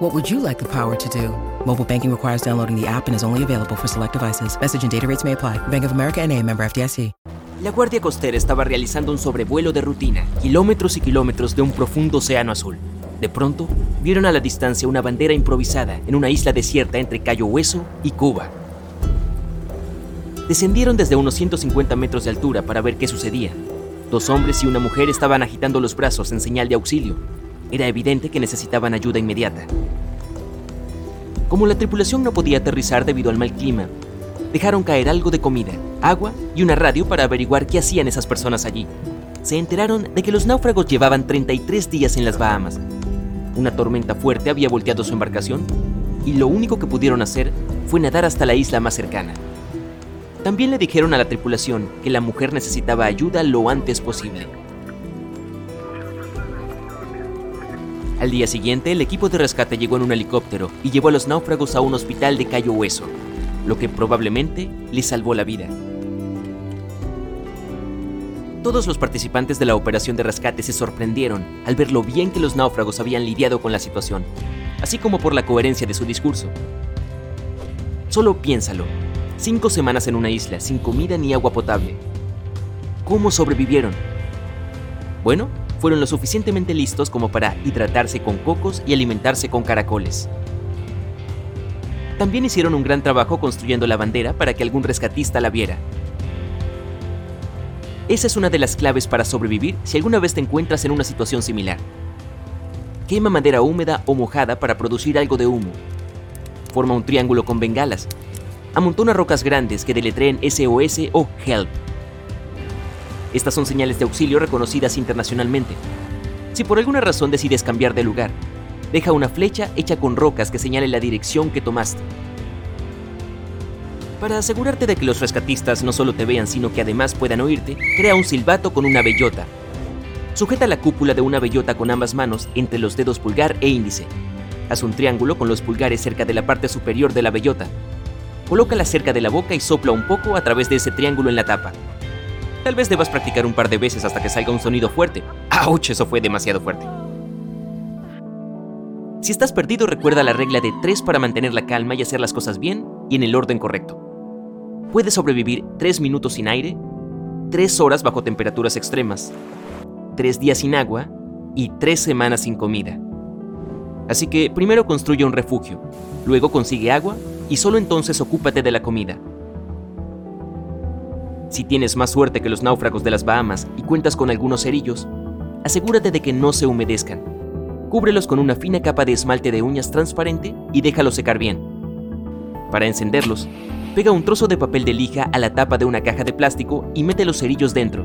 What would you like the power to do? Mobile banking requires downloading the app and is only available for select devices. Message and data rates may apply. Bank of America and a member FDIC. La Guardia Costera estaba realizando un sobrevuelo de rutina, kilómetros y kilómetros de un profundo océano azul. De pronto, vieron a la distancia una bandera improvisada en una isla desierta entre Cayo Hueso y Cuba. Descendieron desde unos 150 metros de altura para ver qué sucedía. Dos hombres y una mujer estaban agitando los brazos en señal de auxilio. Era evidente que necesitaban ayuda inmediata. Como la tripulación no podía aterrizar debido al mal clima, dejaron caer algo de comida, agua y una radio para averiguar qué hacían esas personas allí. Se enteraron de que los náufragos llevaban 33 días en las Bahamas. Una tormenta fuerte había volteado su embarcación y lo único que pudieron hacer fue nadar hasta la isla más cercana. También le dijeron a la tripulación que la mujer necesitaba ayuda lo antes posible. Al día siguiente, el equipo de rescate llegó en un helicóptero y llevó a los náufragos a un hospital de Cayo Hueso, lo que probablemente les salvó la vida. Todos los participantes de la operación de rescate se sorprendieron al ver lo bien que los náufragos habían lidiado con la situación, así como por la coherencia de su discurso. Solo piénsalo, cinco semanas en una isla sin comida ni agua potable. ¿Cómo sobrevivieron? Bueno, fueron lo suficientemente listos como para hidratarse con cocos y alimentarse con caracoles. También hicieron un gran trabajo construyendo la bandera para que algún rescatista la viera. Esa es una de las claves para sobrevivir si alguna vez te encuentras en una situación similar. Quema madera húmeda o mojada para producir algo de humo. Forma un triángulo con bengalas. Amontona rocas grandes que deletreen SOS o HELP estas son señales de auxilio reconocidas internacionalmente. Si por alguna razón decides cambiar de lugar, deja una flecha hecha con rocas que señale la dirección que tomaste. Para asegurarte de que los rescatistas no solo te vean, sino que además puedan oírte, crea un silbato con una bellota. Sujeta la cúpula de una bellota con ambas manos entre los dedos pulgar e índice. Haz un triángulo con los pulgares cerca de la parte superior de la bellota. Colócala cerca de la boca y sopla un poco a través de ese triángulo en la tapa. Tal vez debas practicar un par de veces hasta que salga un sonido fuerte. ¡Auch! Eso fue demasiado fuerte. Si estás perdido, recuerda la regla de 3 para mantener la calma y hacer las cosas bien y en el orden correcto. Puedes sobrevivir 3 minutos sin aire, 3 horas bajo temperaturas extremas, 3 días sin agua y 3 semanas sin comida. Así que primero construye un refugio, luego consigue agua y solo entonces ocúpate de la comida. Si tienes más suerte que los náufragos de las Bahamas y cuentas con algunos cerillos, asegúrate de que no se humedezcan. Cúbrelos con una fina capa de esmalte de uñas transparente y déjalos secar bien. Para encenderlos, pega un trozo de papel de lija a la tapa de una caja de plástico y mete los cerillos dentro.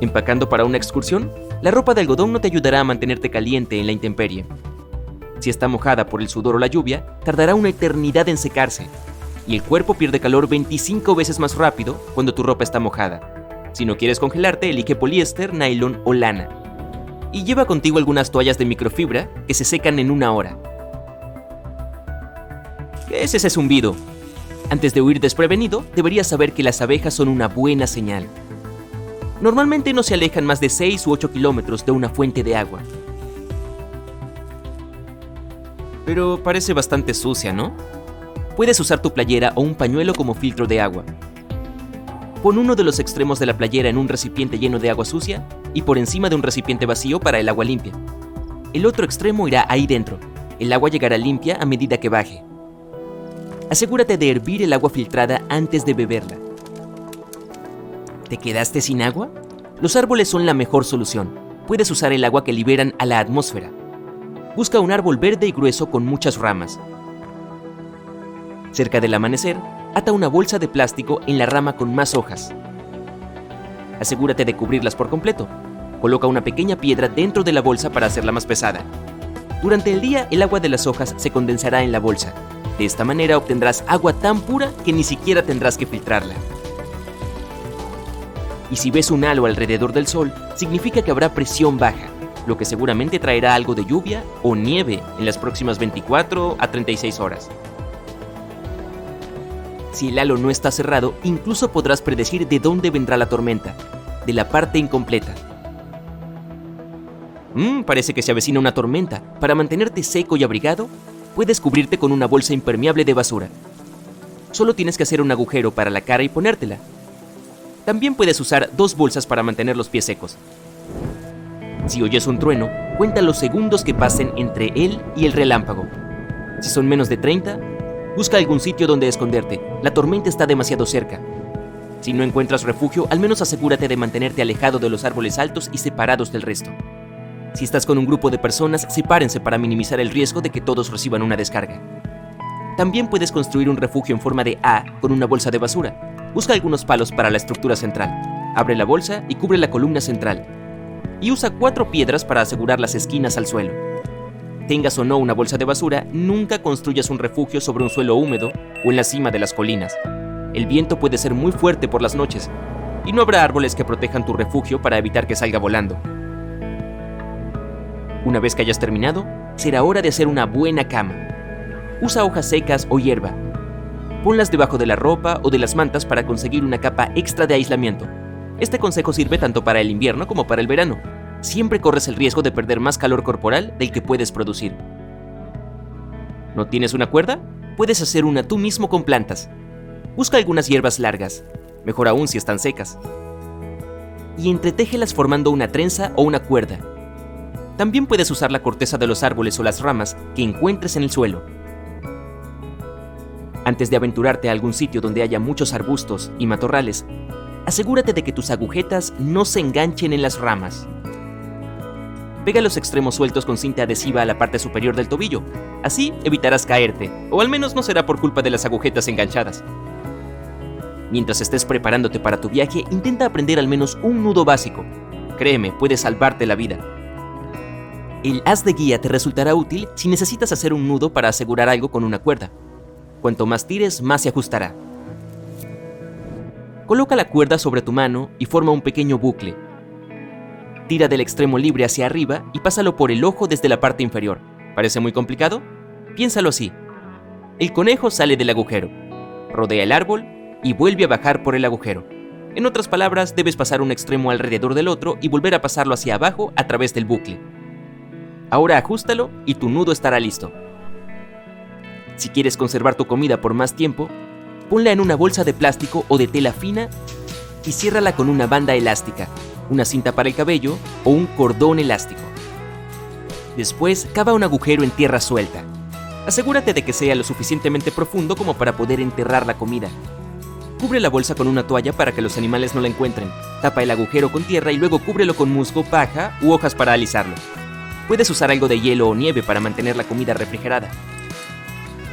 Empacando para una excursión, la ropa de algodón no te ayudará a mantenerte caliente en la intemperie. Si está mojada por el sudor o la lluvia, tardará una eternidad en secarse, y el cuerpo pierde calor 25 veces más rápido cuando tu ropa está mojada. Si no quieres congelarte, elige poliéster, nylon o lana. Y lleva contigo algunas toallas de microfibra que se secan en una hora. ¿Qué es ese zumbido? Antes de huir desprevenido, deberías saber que las abejas son una buena señal. Normalmente no se alejan más de 6 u 8 kilómetros de una fuente de agua. Pero parece bastante sucia, ¿no? Puedes usar tu playera o un pañuelo como filtro de agua. Pon uno de los extremos de la playera en un recipiente lleno de agua sucia y por encima de un recipiente vacío para el agua limpia. El otro extremo irá ahí dentro. El agua llegará limpia a medida que baje. Asegúrate de hervir el agua filtrada antes de beberla. ¿Te quedaste sin agua? Los árboles son la mejor solución. Puedes usar el agua que liberan a la atmósfera. Busca un árbol verde y grueso con muchas ramas. Cerca del amanecer, ata una bolsa de plástico en la rama con más hojas. Asegúrate de cubrirlas por completo. Coloca una pequeña piedra dentro de la bolsa para hacerla más pesada. Durante el día, el agua de las hojas se condensará en la bolsa. De esta manera obtendrás agua tan pura que ni siquiera tendrás que filtrarla. Y si ves un halo alrededor del Sol, significa que habrá presión baja, lo que seguramente traerá algo de lluvia o nieve en las próximas 24 a 36 horas. Si el halo no está cerrado, incluso podrás predecir de dónde vendrá la tormenta, de la parte incompleta. Mmm, parece que se avecina una tormenta. Para mantenerte seco y abrigado, puedes cubrirte con una bolsa impermeable de basura. Solo tienes que hacer un agujero para la cara y ponértela. También puedes usar dos bolsas para mantener los pies secos. Si oyes un trueno, cuenta los segundos que pasen entre él y el relámpago. Si son menos de 30, busca algún sitio donde esconderte. La tormenta está demasiado cerca. Si no encuentras refugio, al menos asegúrate de mantenerte alejado de los árboles altos y separados del resto. Si estás con un grupo de personas, sepárense para minimizar el riesgo de que todos reciban una descarga. También puedes construir un refugio en forma de A con una bolsa de basura. Busca algunos palos para la estructura central. Abre la bolsa y cubre la columna central. Y usa cuatro piedras para asegurar las esquinas al suelo. Tengas o no una bolsa de basura, nunca construyas un refugio sobre un suelo húmedo o en la cima de las colinas. El viento puede ser muy fuerte por las noches y no habrá árboles que protejan tu refugio para evitar que salga volando. Una vez que hayas terminado, será hora de hacer una buena cama. Usa hojas secas o hierba Ponlas debajo de la ropa o de las mantas para conseguir una capa extra de aislamiento. Este consejo sirve tanto para el invierno como para el verano. Siempre corres el riesgo de perder más calor corporal del que puedes producir. ¿No tienes una cuerda? Puedes hacer una tú mismo con plantas. Busca algunas hierbas largas, mejor aún si están secas. Y entretéjelas formando una trenza o una cuerda. También puedes usar la corteza de los árboles o las ramas que encuentres en el suelo. Antes de aventurarte a algún sitio donde haya muchos arbustos y matorrales, asegúrate de que tus agujetas no se enganchen en las ramas. Pega los extremos sueltos con cinta adhesiva a la parte superior del tobillo. Así evitarás caerte, o al menos no será por culpa de las agujetas enganchadas. Mientras estés preparándote para tu viaje, intenta aprender al menos un nudo básico. Créeme, puede salvarte la vida. El haz de guía te resultará útil si necesitas hacer un nudo para asegurar algo con una cuerda. Cuanto más tires, más se ajustará. Coloca la cuerda sobre tu mano y forma un pequeño bucle. Tira del extremo libre hacia arriba y pásalo por el ojo desde la parte inferior. ¿Parece muy complicado? Piénsalo así. El conejo sale del agujero, rodea el árbol y vuelve a bajar por el agujero. En otras palabras, debes pasar un extremo alrededor del otro y volver a pasarlo hacia abajo a través del bucle. Ahora ajustalo y tu nudo estará listo. Si quieres conservar tu comida por más tiempo, ponla en una bolsa de plástico o de tela fina y ciérrala con una banda elástica, una cinta para el cabello o un cordón elástico. Después, cava un agujero en tierra suelta. Asegúrate de que sea lo suficientemente profundo como para poder enterrar la comida. Cubre la bolsa con una toalla para que los animales no la encuentren. Tapa el agujero con tierra y luego cúbrelo con musgo, paja u hojas para alisarlo. Puedes usar algo de hielo o nieve para mantener la comida refrigerada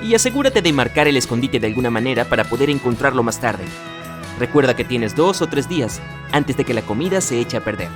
y asegúrate de marcar el escondite de alguna manera para poder encontrarlo más tarde. Recuerda que tienes dos o tres días antes de que la comida se eche a perder.